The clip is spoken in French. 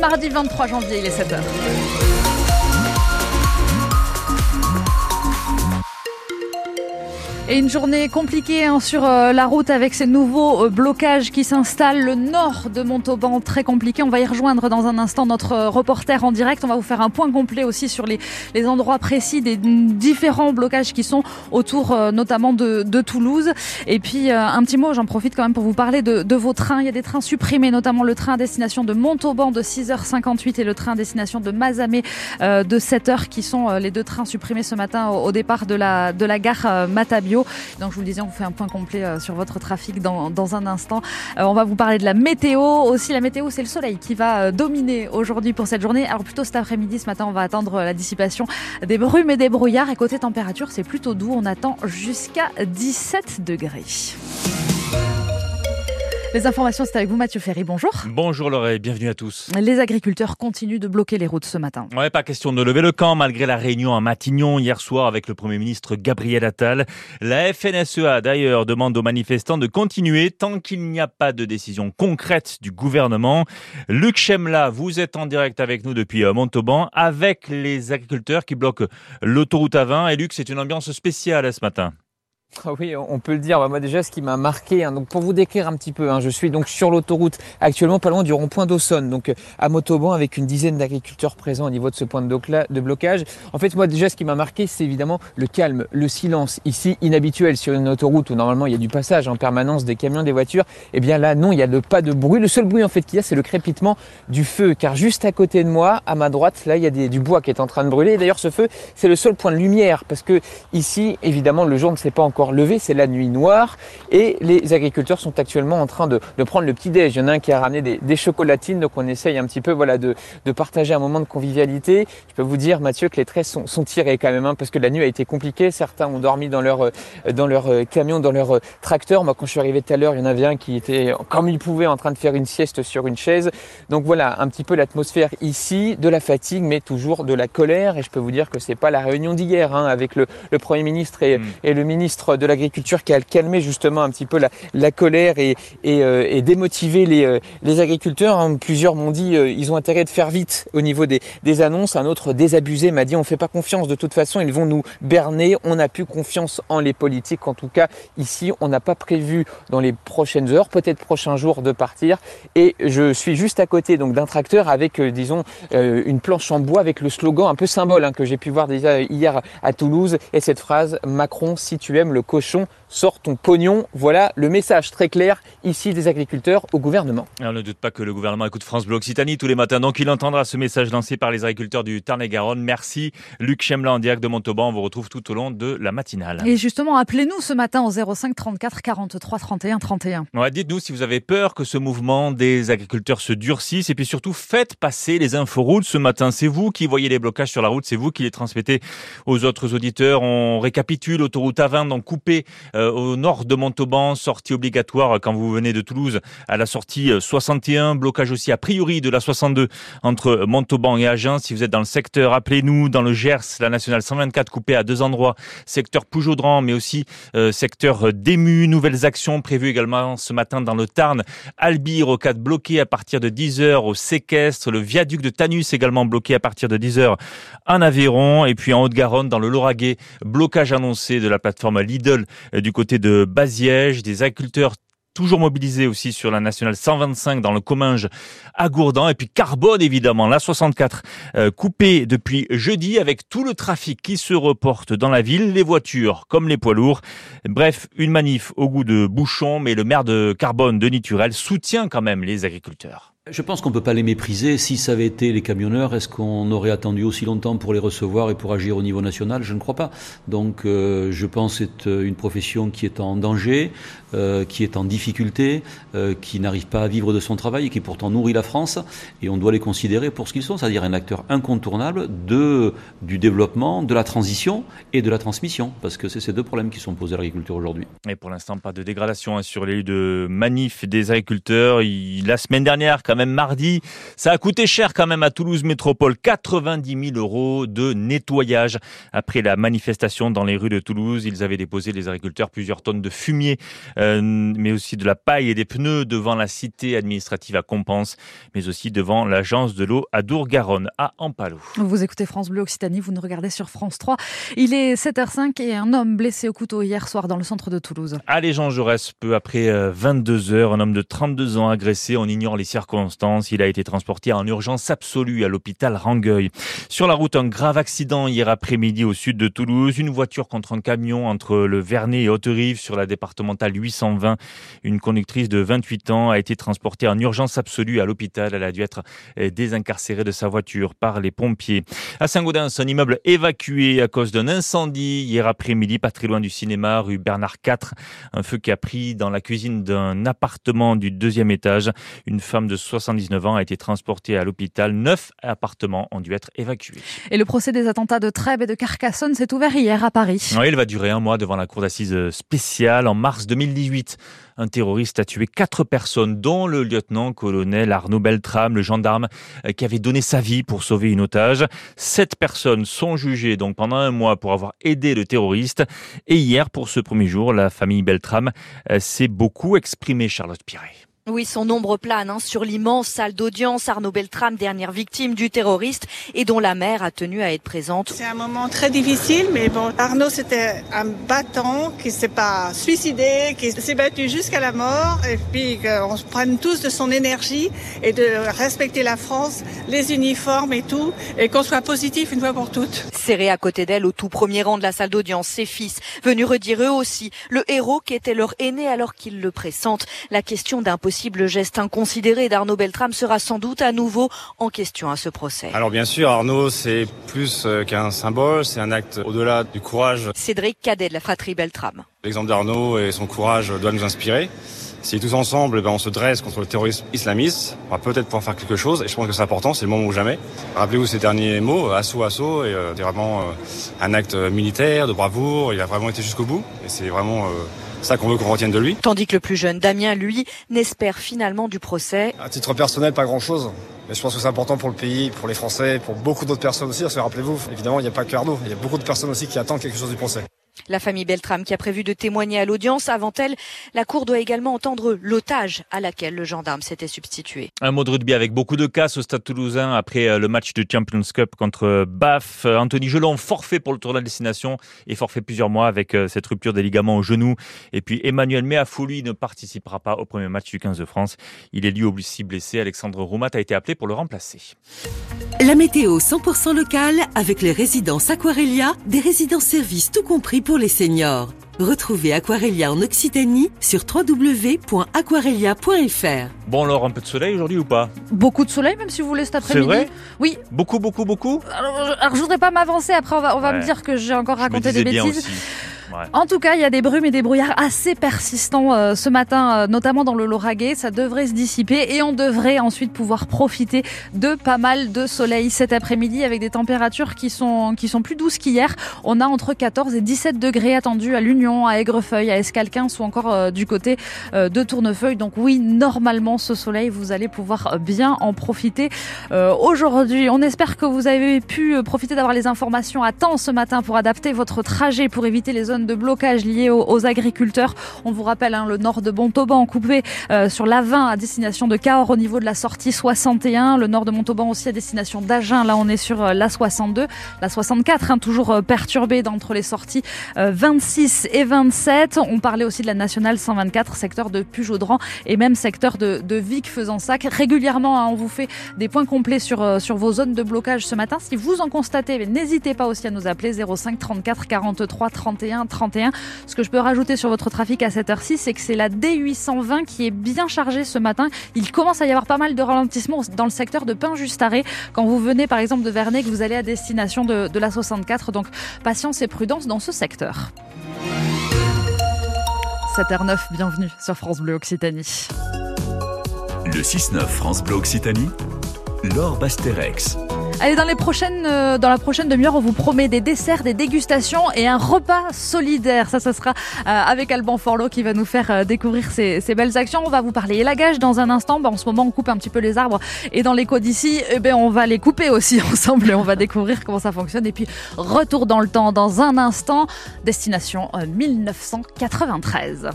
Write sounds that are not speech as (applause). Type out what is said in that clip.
Mardi 23 janvier, il est 7h. Et une journée compliquée hein, sur euh, la route avec ces nouveaux euh, blocages qui s'installent. Le nord de Montauban, très compliqué. On va y rejoindre dans un instant notre euh, reporter en direct. On va vous faire un point complet aussi sur les, les endroits précis des différents blocages qui sont autour notamment de, de, Toulouse. Et puis un petit mot, j'en profite quand même pour vous parler de, de, vos trains. Il y a des trains supprimés, notamment le train à destination de Montauban de 6h58 et le train à destination de Mazamé de 7h qui sont les deux trains supprimés ce matin au, au départ de la, de la gare Matabio. Donc je vous disais, on vous fait un point complet euh, sur votre trafic dans, dans un instant. Euh, on va vous parler de la météo aussi. La météo, c'est le soleil qui va euh, dominer aujourd'hui pour cette journée. Alors plutôt cet après-midi, ce matin, on va attendre la dissipation des brumes et des brouillards. Et côté température, c'est plutôt doux. On attend jusqu'à 17 degrés. Les informations, c'est avec vous, Mathieu Ferry. Bonjour. Bonjour Laurent, bienvenue à tous. Les agriculteurs continuent de bloquer les routes ce matin. Ouais, pas question de lever le camp malgré la réunion à Matignon hier soir avec le Premier ministre Gabriel Attal. La FNSEA d'ailleurs demande aux manifestants de continuer tant qu'il n'y a pas de décision concrète du gouvernement. Luc Chemla, vous êtes en direct avec nous depuis euh, Montauban avec les agriculteurs qui bloquent l'autoroute A20. Et Luc, c'est une ambiance spéciale ce matin. Ah oui, on peut le dire. Bah, moi déjà, ce qui m'a marqué, hein, pour vous décrire un petit peu, hein, je suis donc sur l'autoroute actuellement pas loin du rond-point d'Aussonne, donc euh, à Motoban avec une dizaine d'agriculteurs présents au niveau de ce point de blocage. En fait, moi déjà, ce qui m'a marqué, c'est évidemment le calme, le silence ici inhabituel sur une autoroute où normalement il y a du passage en permanence des camions, des voitures. Et eh bien là, non, il y a pas de bruit. Le seul bruit en fait qu'il y a, c'est le crépitement du feu, car juste à côté de moi, à ma droite, là, il y a du bois qui est en train de brûler. D'ailleurs, ce feu, c'est le seul point de lumière, parce que ici, évidemment, le jour ne s'est pas encore levé, c'est la nuit noire et les agriculteurs sont actuellement en train de, prendre le petit déj. Il y en a un qui a ramené des, chocolatines, donc on essaye un petit peu voilà de, partager un moment de convivialité. Je peux vous dire Mathieu que les traits sont, tirés quand même hein, parce que la nuit a été compliquée. Certains ont dormi dans leur dans leur euh, camion, dans leur euh, tracteur. Moi quand je suis arrivé tout à l'heure, il y en avait un qui était comme il pouvait en train de faire une sieste sur une chaise. Donc voilà un petit peu l'atmosphère ici, de la fatigue, mais toujours de la colère. Et je peux vous dire que c'est pas la réunion d'hier hein, avec le, Premier ministre et, mm. et le ministre de l'Agriculture qui a calmé justement un petit peu la, colère et, et, euh, démotiver les, euh, agriculteurs. Hein. Plusieurs m'ont dit euh, ils ont intérêt de faire vite au niveau des, annonces. Un autre désabusé m'a dit on fait pas confiance de toute façon, ils vont nous berner. On n'a plus confiance en les politiques. En tout cas, ici, on n'a pas prévu dans les prochaines heures, peut-être prochains jours, de partir. Et je suis juste à côté donc d'un tracteur avec, disons, une planche en bois avec le slogan un peu symbole hein, que j'ai pu voir déjà hier à Toulouse et cette phrase Macron, si tu aimes le cochon sort ton pognon. Voilà le message très clair ici des agriculteurs au gouvernement. on ne doute pas que le gouvernement écoute France Bleu Occitanie tous les matins, donc il entendra ce message lancé par les agriculteurs du Tarn-et-Garonne. Merci Luc Chemla en direct de Montauban. On vous retrouve tout au long de la matinale. Et justement, appelez-nous ce matin au 05 34 43 31 31. Ouais, dites-nous si vous avez peur que ce mouvement des agriculteurs se durcisse et puis surtout faites passer les inforoutes ce matin. C'est vous qui voyez les blocages sur la route, c'est vous qui les transmettez aux autres auditeurs. On récapitule autoroute A20 donc coupée euh, au nord de Montauban, sortie obligatoire quand vous venez de Toulouse à la sortie 61, euh, blocage aussi a priori de la 62 entre Montauban et Agen. Si vous êtes dans le secteur, appelez-nous. Dans le Gers, la nationale 124 coupée à deux endroits, secteur Poujaudran, mais aussi euh, secteur d'Ému. Nouvelles actions prévues également ce matin dans le Tarn. Albi, rocade bloquée à partir de 10h au séquestre. Le viaduc de Tanus également bloqué à partir de 10h en Aveyron. Et puis en Haute-Garonne, dans le Lauragais, blocage annoncé de la plateforme Lidl du côté de Baziège, des agriculteurs toujours mobilisés aussi sur la nationale 125 dans le Comminges à Gourdan. Et puis Carbone évidemment la 64 euh, coupée depuis jeudi avec tout le trafic qui se reporte dans la ville. Les voitures comme les poids lourds. Bref une manif au goût de bouchon mais le maire de Carbone Denis Turel soutient quand même les agriculteurs je pense qu'on ne peut pas les mépriser. Si ça avait été les camionneurs, est-ce qu'on aurait attendu aussi longtemps pour les recevoir et pour agir au niveau national? Je ne crois pas. Donc euh, je pense que c'est euh, une profession qui est en danger, euh, qui est en difficulté, qui n'arrive pas à vivre de son travail et qui pourtant nourrit la France. Et on doit les considérer pour ce qu'ils sont, c'est-à-dire un acteur incontournable de, du développement, de la transition et de la transmission. Parce que c'est ces deux problèmes qui sont posés à l'agriculture aujourd'hui. Et pour l'instant, pas de dégradation hein, sur les lieux de manif des agriculteurs. La semaine dernière, quand même mardi. Ça a coûté cher quand même à Toulouse Métropole, 90 000 euros de nettoyage. Après la manifestation dans les rues de Toulouse, ils avaient déposé les agriculteurs plusieurs tonnes de fumier, euh, mais aussi de la paille et des pneus devant la cité administrative à Compense, mais aussi devant l'agence de l'eau à Dour-Garonne, à Ampalo. Vous écoutez France Bleu Occitanie, vous nous regardez sur France 3. Il est 7h05 et un homme blessé au couteau hier soir dans le centre de Toulouse. Allez Jean Jaurès, peu après 22 euh, heures, un homme de 32 ans agressé, on ignore les circonstances, il a été transporté en urgence absolue à l'hôpital Rangueil. Sur la route, un grave accident hier après-midi au sud de Toulouse, une voiture contre un camion entre le Vernet et Haute-Rive sur la départementale 820. Une conductrice de 28 ans a été transportée en urgence absolue à l'hôpital, elle a dû être euh, désincarcérée de sa voiture par les pompiers. À Saint-Gaudens, un immeuble évacué à cause d'un incendie hier après-midi, pas très loin du cinéma, rue Bernard IV. Un feu qui a pris dans la cuisine d'un appartement du deuxième étage. Une femme de 79 ans a été transportée à l'hôpital. Neuf appartements ont dû être évacués. Et le procès des attentats de Trèbes et de Carcassonne s'est ouvert hier à Paris. Oui, il va durer un mois devant la cour d'assises spéciale en mars 2018. Un terroriste a tué quatre personnes, dont le lieutenant-colonel Arnaud Beltrame, le gendarme euh, qui avait donné sa vie pour sauver une otage. Sept personnes sont jugées donc pendant un mois pour avoir aidé le terroriste. Et hier, pour ce premier jour, la famille Beltrame euh, s'est beaucoup exprimée, Charlotte Piret. Oui, son ombre plane hein, sur l'immense salle d'audience. Arnaud Beltrame, dernière victime du terroriste et dont la mère a tenu à être présente. C'est un moment très difficile, mais bon, Arnaud c'était un battant qui s'est pas suicidé, qui s'est battu jusqu'à la mort, et puis qu'on se prenne tous de son énergie et de respecter la France, les uniformes et tout, et qu'on soit positif une fois pour toutes. Serré à côté d'elle au tout premier rang de la salle d'audience, ses fils, venus redire eux aussi le héros qui était leur aîné alors qu'ils le pressentent. La question d'un possible geste inconsidéré d'Arnaud Beltrame sera sans doute à nouveau en question à ce procès. Alors bien sûr, Arnaud, c'est plus euh, qu'un symbole, c'est un acte au-delà du courage. Cédric Cadet de la fratrie Beltrame. L'exemple d'Arnaud et son courage doit nous inspirer. Si tous ensemble, ben, on se dresse contre le terrorisme islamiste, on va peut-être pouvoir faire quelque chose. Et je pense que c'est important, c'est le moment ou jamais. Rappelez-vous ces derniers mots, assaut, assaut, et euh, c'est vraiment euh, un acte militaire, de bravoure. Il a vraiment été jusqu'au bout. Et c'est vraiment ça qu'on veut qu'on retienne de lui. Tandis que le plus jeune Damien, lui, n'espère finalement du procès. À titre personnel, pas grand-chose. Mais je pense que c'est important pour le pays, pour les Français, pour beaucoup d'autres personnes aussi. Parce que rappelez-vous, évidemment, il n'y a pas que Arnaud. Il y a beaucoup de personnes aussi qui attendent quelque chose du procès. La famille Beltrame qui a prévu de témoigner à l'audience. Avant elle, la Cour doit également entendre l'otage à laquelle le gendarme s'était substitué. Un mot de rugby avec beaucoup de casse au stade toulousain après euh, le match de Champions Cup contre euh, BAF. Euh, Anthony Gelon forfait pour le tour de la destination et forfait plusieurs mois avec cette rupture des ligaments au genou. Et puis Emmanuel Méafouli ne participera pas au premier match du 15 de France. Il est lui aussi blessé. Alexandre Roumat a été appelé pour le remplacer. La météo 100% locale avec les résidences Aquarelia, des résidences services tout compris pour les seniors. Retrouvez Aquarelia en Occitanie sur www.aquarelia.fr. Bon, alors un peu de soleil aujourd'hui ou pas? Beaucoup de soleil, même si vous voulez cet après-midi. C'est vrai? Oui. Beaucoup, beaucoup, beaucoup? Alors, alors, je voudrais pas m'avancer, après on va, on va me dire que j'ai encore raconté des bêtises. En tout cas, il y a des brumes et des brouillards assez persistants euh, ce matin, euh, notamment dans le Lauragais. Ça devrait se dissiper et on devrait ensuite pouvoir profiter de pas mal de soleil cet après-midi avec des températures qui sont, qui sont plus douces qu'hier. On a entre 14 et 17 degrés attendus à l'Union, à Aigrefeuille, à Escalquin ou encore euh, du côté de Tournefeuille. Donc oui, normalement, ce soleil, vous allez pouvoir bien en profiter aujourd'hui. On espère que vous avez pu profiter d'avoir les informations à temps ce matin pour adapter votre trajet, pour éviter les zones de blocage liés aux, agriculteurs. On vous rappelle hein, le nord de Montauban coupé euh, sur la 20 à destination de Cahors au niveau de la sortie 61. Le nord de Montauban aussi à destination d'Agen. Là, on est sur euh, la 62. La 64, hein, toujours euh, perturbée d'entre les sorties 26 et 27. On parlait aussi de la nationale 124, secteur de Pujaudran et même secteur de, de Vic faisant sac. Régulièrement, hein, on vous fait des points complets sur, sur vos zones de blocage ce matin. Si vous en constatez, n'hésitez pas aussi à nous appeler 05 34 43 31 31. Ce que je peux rajouter sur votre trafic à cette heure-ci, c'est que c'est la D820 qui est bien chargée ce matin. Il commence à y avoir pas mal de ralentissements dans le secteur de Pain-Justaré. Quand vous venez par exemple de Vernet, que vous allez à destination de, de la 64. Donc patience et prudence dans ce secteur. 7h09, bienvenue sur France Bleu Occitanie. Le 6-9 France Bleu Occitanie, Laure Basterex. Allez, dans les prochaines, euh, dans la prochaine demi-heure, on vous promet des desserts, des dégustations et un repas solidaire. Ça, ça sera euh, avec Alban Forlot qui va nous faire euh, découvrir ces, ces belles actions. On va vous parler élagage dans un instant. Ben, en ce moment, on coupe un petit peu les arbres et dans l'éco d'ici, eh ben, on va les couper aussi (laughs) ensemble et on va découvrir comment ça fonctionne. Et puis, retour dans le temps dans un instant, destination euh, 1993.